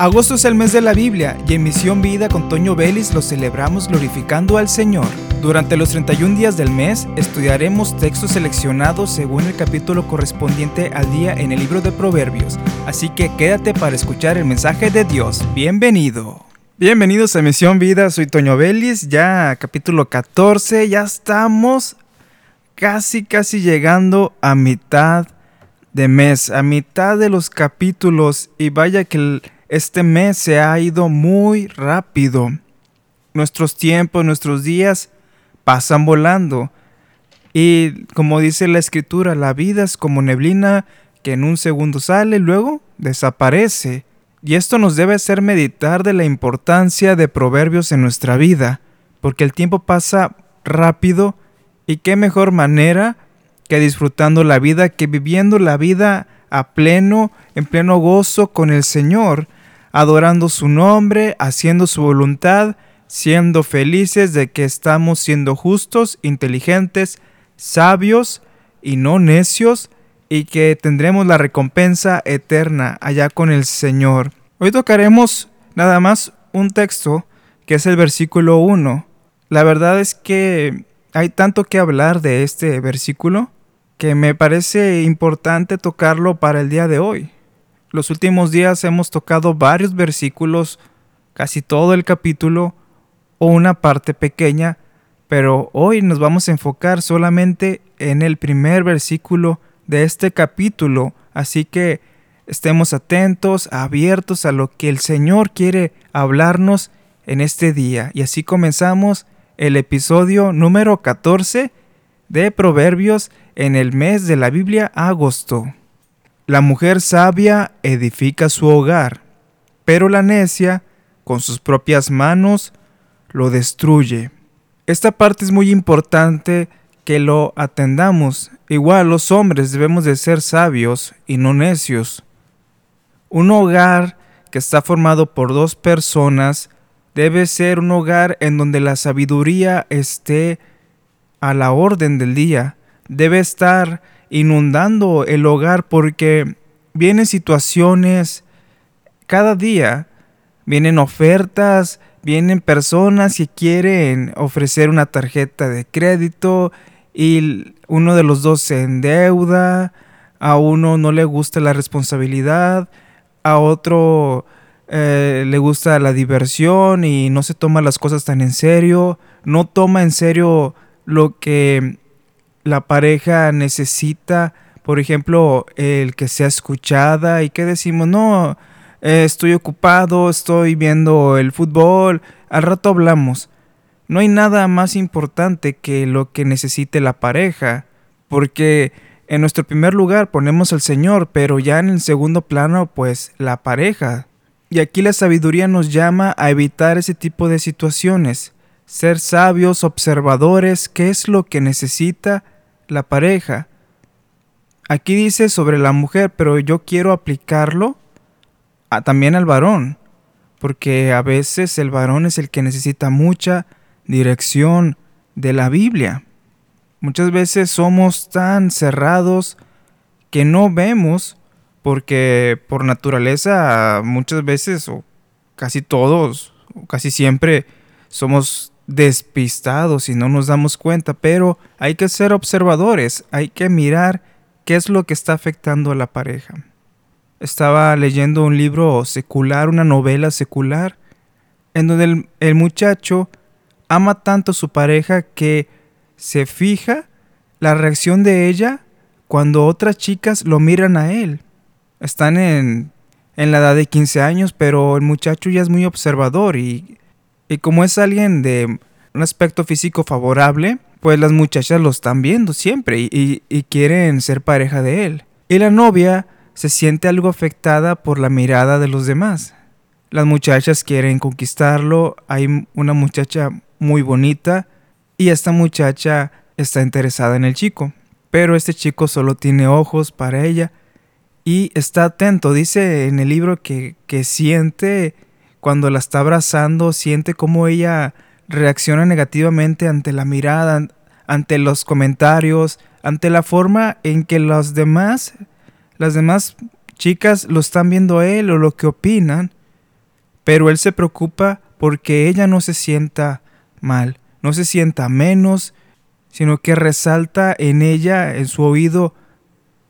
Agosto es el mes de la Biblia y en Misión Vida con Toño Vélez lo celebramos glorificando al Señor. Durante los 31 días del mes estudiaremos textos seleccionados según el capítulo correspondiente al día en el libro de Proverbios, así que quédate para escuchar el mensaje de Dios. Bienvenido. Bienvenidos a Misión Vida, soy Toño Vélez, ya capítulo 14, ya estamos casi casi llegando a mitad de mes, a mitad de los capítulos y vaya que el este mes se ha ido muy rápido. Nuestros tiempos, nuestros días pasan volando. Y como dice la escritura, la vida es como neblina que en un segundo sale y luego desaparece. Y esto nos debe hacer meditar de la importancia de proverbios en nuestra vida, porque el tiempo pasa rápido y qué mejor manera que disfrutando la vida, que viviendo la vida a pleno, en pleno gozo con el Señor, adorando su nombre, haciendo su voluntad, siendo felices de que estamos siendo justos, inteligentes, sabios y no necios, y que tendremos la recompensa eterna allá con el Señor. Hoy tocaremos nada más un texto que es el versículo 1. La verdad es que hay tanto que hablar de este versículo que me parece importante tocarlo para el día de hoy. Los últimos días hemos tocado varios versículos, casi todo el capítulo o una parte pequeña, pero hoy nos vamos a enfocar solamente en el primer versículo de este capítulo, así que estemos atentos, abiertos a lo que el Señor quiere hablarnos en este día. Y así comenzamos el episodio número 14 de Proverbios en el mes de la Biblia agosto. La mujer sabia edifica su hogar, pero la necia, con sus propias manos, lo destruye. Esta parte es muy importante que lo atendamos. Igual los hombres debemos de ser sabios y no necios. Un hogar que está formado por dos personas debe ser un hogar en donde la sabiduría esté a la orden del día. Debe estar inundando el hogar porque vienen situaciones cada día, vienen ofertas, vienen personas que quieren ofrecer una tarjeta de crédito y uno de los dos se endeuda, a uno no le gusta la responsabilidad, a otro eh, le gusta la diversión y no se toma las cosas tan en serio, no toma en serio lo que la pareja necesita, por ejemplo, el que sea escuchada y que decimos, no, eh, estoy ocupado, estoy viendo el fútbol, al rato hablamos. No hay nada más importante que lo que necesite la pareja, porque en nuestro primer lugar ponemos al Señor, pero ya en el segundo plano, pues la pareja. Y aquí la sabiduría nos llama a evitar ese tipo de situaciones, ser sabios, observadores, qué es lo que necesita la pareja. Aquí dice sobre la mujer, pero yo quiero aplicarlo también al varón, porque a veces el varón es el que necesita mucha dirección de la Biblia. Muchas veces somos tan cerrados que no vemos, porque por naturaleza muchas veces, o casi todos, o casi siempre, somos despistados y no nos damos cuenta, pero hay que ser observadores, hay que mirar qué es lo que está afectando a la pareja. Estaba leyendo un libro secular, una novela secular, en donde el, muchacho ama tanto a su pareja que se fija la reacción de ella cuando otras chicas lo miran a él. Están en, en la edad de 15 años, pero el muchacho ya es muy observador y y como es alguien de un aspecto físico favorable, pues las muchachas lo están viendo siempre y, quieren ser pareja de él. Y la novia se siente algo afectada por la mirada de los demás. Las muchachas quieren conquistarlo, hay una muchacha muy bonita y esta muchacha está interesada en el chico, pero este chico solo tiene ojos para ella y está atento, dice en el libro que, que siente cuando la está abrazando, siente cómo ella reacciona negativamente ante la mirada, ante los comentarios, ante la forma en que demás, las demás chicas lo están viendo a él o lo que opinan. pero él se preocupa porque ella no se sienta mal, no se sienta menos, sino que resalta en ella, en su oído,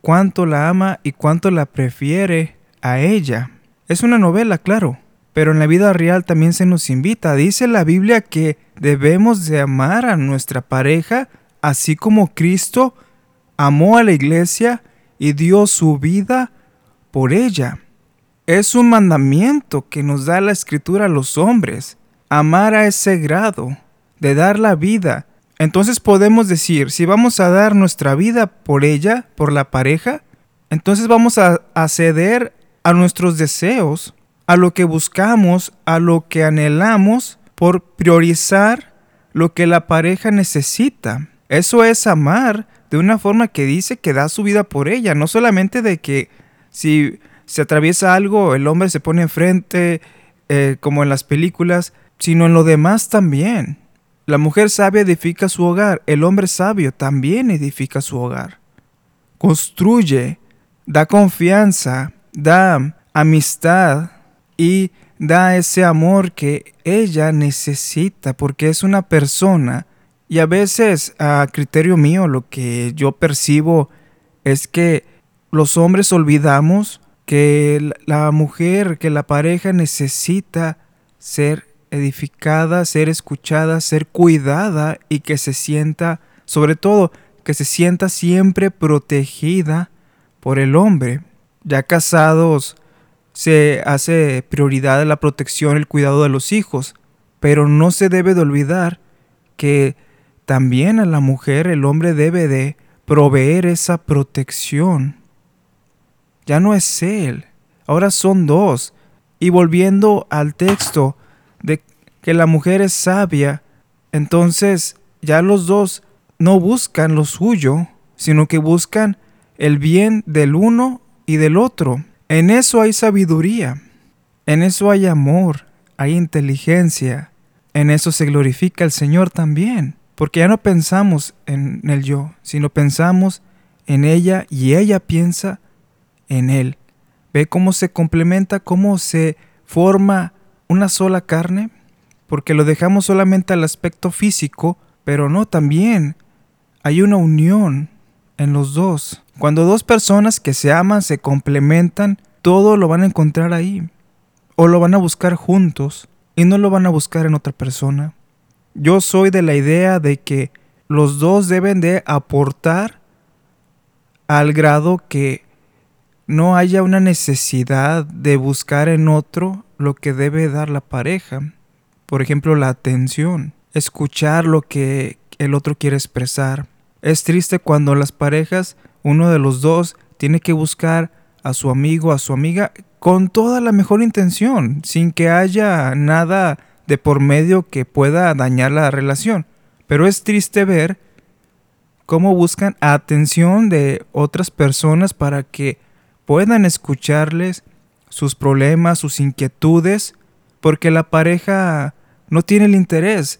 cuánto la ama y cuánto la prefiere a ella. Es una novela, claro, pero en la vida real también se nos invita. Dice la Biblia que debemos de amar a nuestra pareja así como Cristo amó a la iglesia y dio su vida por ella. Es un mandamiento que nos da la escritura a los hombres, amar a ese grado, de dar la vida. Entonces podemos decir, si vamos a dar nuestra vida por ella, por la pareja, entonces vamos a, ceder a nuestros deseos, a lo que buscamos, a lo que anhelamos, por priorizar lo que la pareja necesita. Eso es amar de una forma que dice que da su vida por ella, no solamente de que si se atraviesa algo, el hombre se pone enfrente, eh, como en las películas, sino en lo demás también. La mujer sabia edifica su hogar, el hombre sabio también edifica su hogar. Construye, da confianza, da amistad y da ese amor que ella necesita porque es una persona y a veces a criterio mío lo que yo percibo es que los hombres olvidamos que la mujer, que la pareja necesita ser edificada, ser escuchada, ser cuidada y que se sienta, sobre todo, que se sienta siempre protegida por el hombre. Ya casados se hace prioridad la protección, el cuidado de los hijos, pero no se debe de olvidar que también a la mujer el hombre debe de proveer esa protección ya no es él, ahora son dos. Y volviendo al texto de que la mujer es sabia, entonces ya los dos no buscan lo suyo, sino que buscan el bien del uno y del otro. En eso hay sabiduría, en eso hay amor, hay inteligencia, en eso se glorifica el Señor también, porque ya no pensamos en el yo, sino pensamos en ella y ella piensa en Él. Ve cómo se complementa, cómo se forma una sola carne, porque lo dejamos solamente al aspecto físico, pero no también. Hay una unión en los dos. Cuando dos personas que se aman se complementan, todo lo van a encontrar ahí. O lo van a buscar juntos y no lo van a buscar en otra persona. Yo soy de la idea de que los dos deben de aportar al grado que no haya una necesidad de buscar en otro lo que debe dar la pareja. Por ejemplo, la atención, escuchar lo que el otro quiere expresar. Es triste cuando las parejas, uno de los dos, tiene que buscar a su amigo, a su amiga, con toda la mejor intención, sin que haya nada de por medio que pueda dañar la relación. Pero es triste ver cómo buscan atención de otras personas para que puedan escucharles sus problemas, sus inquietudes, porque la pareja no tiene el interés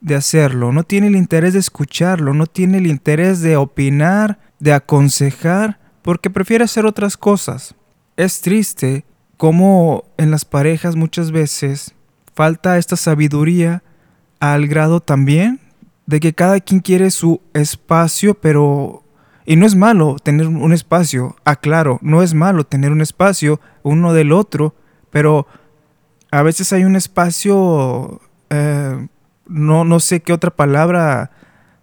de hacerlo, no tiene el interés de escucharlo, no tiene el interés de opinar, de aconsejar, porque prefiere hacer otras cosas. Es triste cómo en las parejas muchas veces falta esta sabiduría al grado también de que cada quien quiere su espacio, pero y no es malo tener un espacio, aclaro, no es malo tener un espacio uno del otro, pero a veces hay un espacio, eh, no, no sé qué otra palabra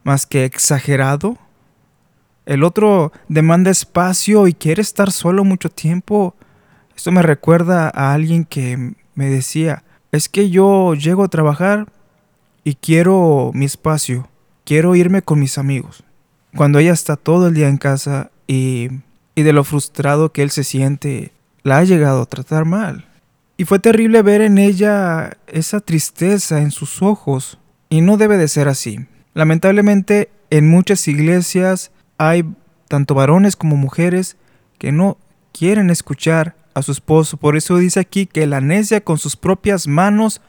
más que exagerado. El otro demanda espacio y quiere estar solo mucho tiempo. Esto me recuerda a alguien que me decía, es que yo llego a trabajar y quiero mi espacio, quiero irme con mis amigos cuando ella está todo el día en casa y, y de lo frustrado que él se siente, la ha llegado a tratar mal. Y fue terrible ver en ella esa tristeza en sus ojos, y no debe de ser así. Lamentablemente, en muchas iglesias hay tanto varones como mujeres que no quieren escuchar a su esposo. Por eso dice aquí que la necia con sus propias manos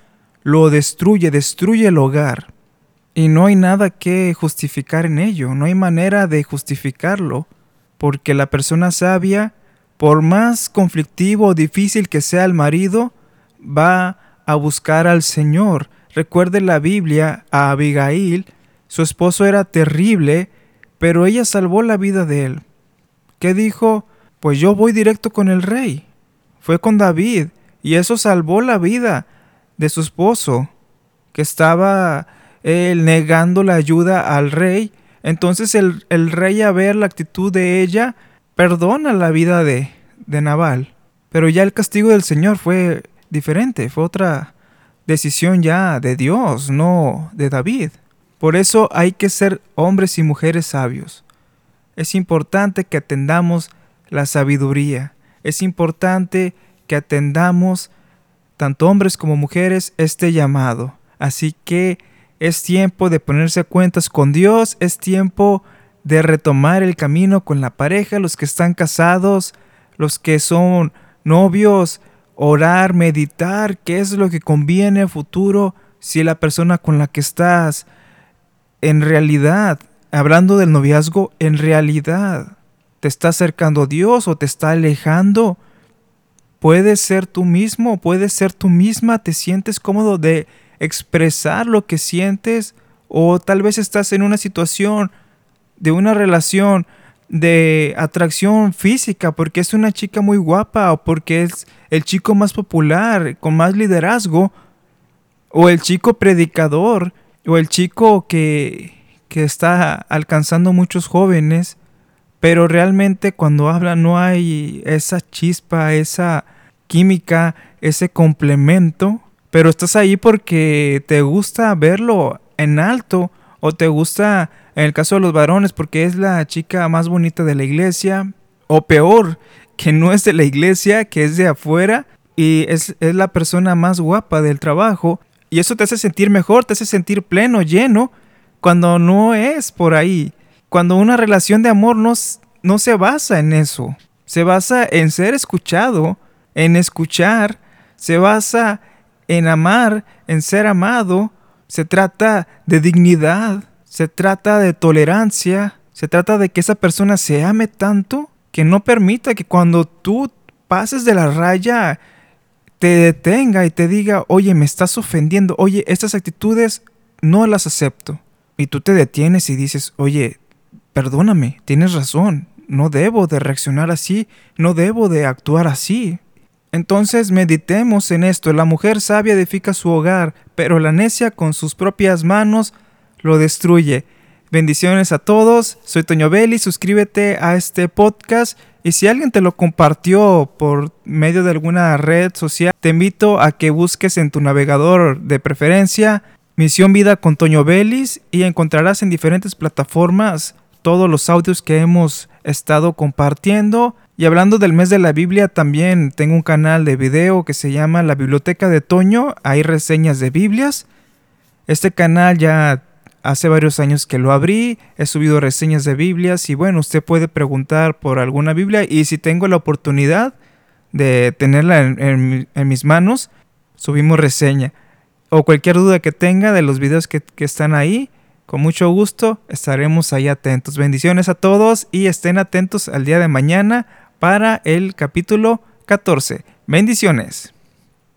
lo destruye, destruye el hogar. Y no hay nada que justificar en ello, no hay manera de justificarlo, porque la persona sabia, por más conflictivo o difícil que sea el marido, va a buscar al Señor. Recuerde la Biblia a Abigail, su esposo era terrible, pero ella salvó la vida de él. ¿Qué dijo? Pues yo voy directo con el rey. Fue con David, y eso salvó la vida de su esposo, que estaba él negando la ayuda al rey. Entonces el, el, rey a ver la actitud de ella, perdona la vida de, de Nabal. Pero ya el castigo del Señor fue diferente, fue otra decisión ya de Dios, no de David. Por eso hay que ser hombres y mujeres sabios. Es importante que atendamos la sabiduría. Es importante que atendamos, tanto hombres como mujeres, este llamado. Así que es tiempo de ponerse a cuentas con Dios, es tiempo de retomar el camino con la pareja, los que están casados, los que son novios, orar, meditar, qué es lo que conviene a futuro si la persona con la que estás en realidad, hablando del noviazgo, en realidad te está acercando a Dios o te está alejando. Puedes ser tú mismo, puedes ser tú misma, te sientes cómodo de expresar lo que sientes o tal vez estás en una situación de una relación de atracción física porque es una chica muy guapa o porque es el chico más popular, con más liderazgo, o el chico predicador, o el chico que, que está alcanzando muchos jóvenes, pero realmente cuando habla no hay esa chispa, esa química, ese complemento, pero estás ahí porque te gusta verlo en alto o te gusta en el caso de los varones, porque es la chica más bonita de la iglesia. O peor, que no es de la iglesia, que es de afuera. Y es, es la persona más guapa del trabajo. Y eso te hace sentir mejor, te hace sentir pleno, lleno, cuando no es por ahí. Cuando una relación de amor no, no se basa en eso. Se basa en ser escuchado, en escuchar. Se basa en amar, en ser amado. Se trata de dignidad se trata de tolerancia, se trata de que esa persona se ame tanto que no permita que cuando tú pases de la raya te detenga y te diga, oye, me estás ofendiendo, oye, estas actitudes no las acepto. Y tú te detienes y dices, oye, perdóname, tienes razón, no debo de reaccionar así, no debo de actuar así. Entonces meditemos en esto, la mujer sabia edifica su hogar, pero la necia con sus propias manos lo destruye. Bendiciones a todos, soy Toño Belli, suscríbete a este podcast y si alguien te lo compartió por medio de alguna red social, te invito a que busques en tu navegador de preferencia Misión Vida con Toño Belis y encontrarás en diferentes plataformas todos los audios que hemos estado compartiendo. Y hablando del mes de la Biblia, también tengo un canal de video que se llama La Biblioteca de Toño. Hay reseñas de Biblias. Este canal ya Hace varios años que lo abrí, he subido reseñas de Biblias y bueno, usted puede preguntar por alguna Biblia y si tengo la oportunidad de tenerla en, mis manos, subimos reseña. O cualquier duda que tenga de los videos que, que están ahí, con mucho gusto estaremos ahí atentos. Bendiciones a todos y estén atentos al día de mañana para el capítulo 14. Bendiciones.